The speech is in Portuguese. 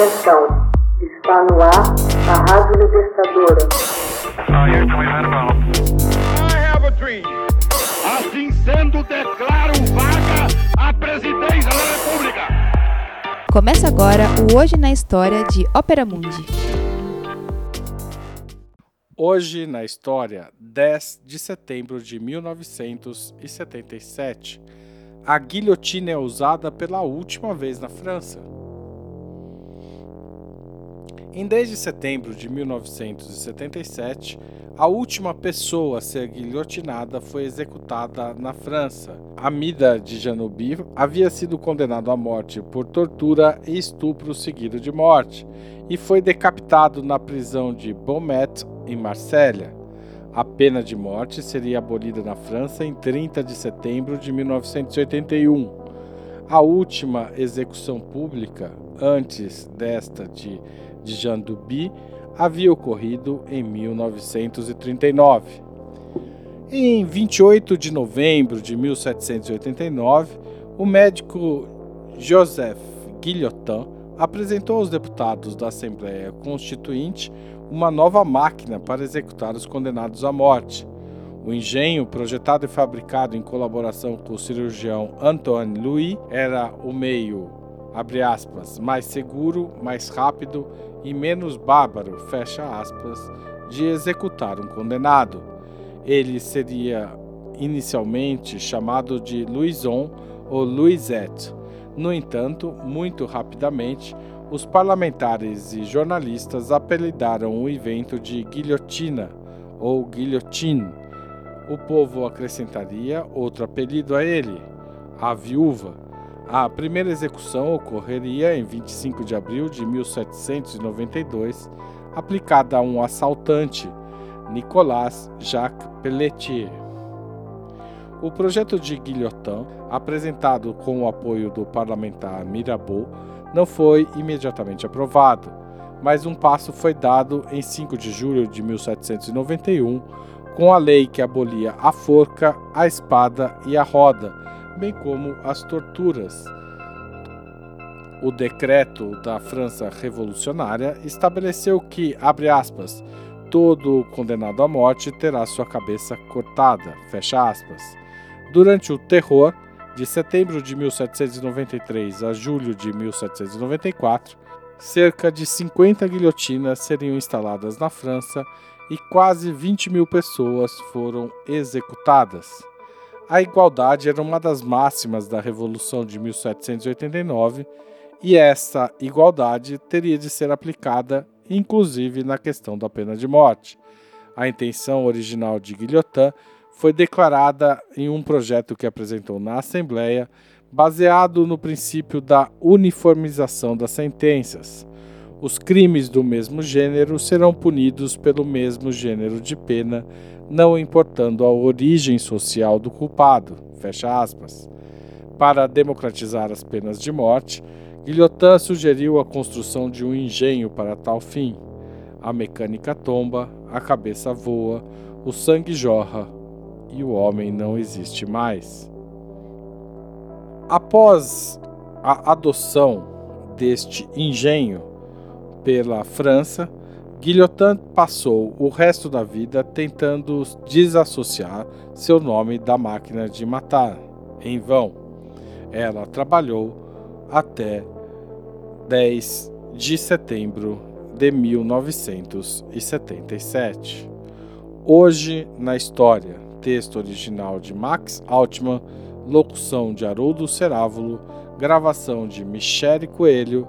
Atenção, está no ar a Rádio Libertadora. I have a dream. Assim sendo, declaro vaga a presidência da República. Começa agora o Hoje na História de Ópera Mundi. Hoje na história, 10 de setembro de 1977, a guilhotina é usada pela última vez na França. Em 10 de setembro de 1977, a última pessoa a ser guilhotinada foi executada na França. Amida de Janubi havia sido condenado à morte por tortura e estupro seguido de morte e foi decapitado na prisão de Beaumet, em Marsella. A pena de morte seria abolida na França em 30 de setembro de 1981. A última execução pública, antes desta de, de Jean Duby, havia ocorrido em 1939. Em 28 de novembro de 1789, o médico Joseph Guillotin apresentou aos deputados da Assembleia Constituinte uma nova máquina para executar os condenados à morte. O engenho, projetado e fabricado em colaboração com o cirurgião Antoine Louis, era o meio, abre aspas, mais seguro, mais rápido e menos bárbaro, fecha aspas, de executar um condenado. Ele seria inicialmente chamado de Louison ou Louisette. No entanto, muito rapidamente, os parlamentares e jornalistas apelidaram o evento de guilhotina ou guillotine. O povo acrescentaria outro apelido a ele, a viúva. A primeira execução ocorreria em 25 de abril de 1792, aplicada a um assaltante, Nicolas Jacques Pelletier. O projeto de Guillotin, apresentado com o apoio do parlamentar Mirabeau, não foi imediatamente aprovado, mas um passo foi dado em 5 de julho de 1791 com a lei que abolia a forca, a espada e a roda, bem como as torturas. O decreto da França Revolucionária estabeleceu que, abre aspas, todo condenado à morte terá sua cabeça cortada, fecha aspas. Durante o terror, de setembro de 1793 a julho de 1794, cerca de 50 guilhotinas seriam instaladas na França e quase 20 mil pessoas foram executadas. A igualdade era uma das máximas da Revolução de 1789 e essa igualdade teria de ser aplicada inclusive na questão da pena de morte. A intenção original de Guillotin foi declarada em um projeto que apresentou na Assembleia, baseado no princípio da uniformização das sentenças. Os crimes do mesmo gênero serão punidos pelo mesmo gênero de pena, não importando a origem social do culpado. Fecha aspas. Para democratizar as penas de morte, Guillotin sugeriu a construção de um engenho para tal fim. A mecânica tomba, a cabeça voa, o sangue jorra e o homem não existe mais. Após a adoção deste engenho pela França, Guillotin passou o resto da vida tentando desassociar seu nome da máquina de matar, em vão. Ela trabalhou até 10 de setembro de 1977. Hoje na história, texto original de Max Altman, locução de Haroldo Cerávulo, gravação de Michele Coelho,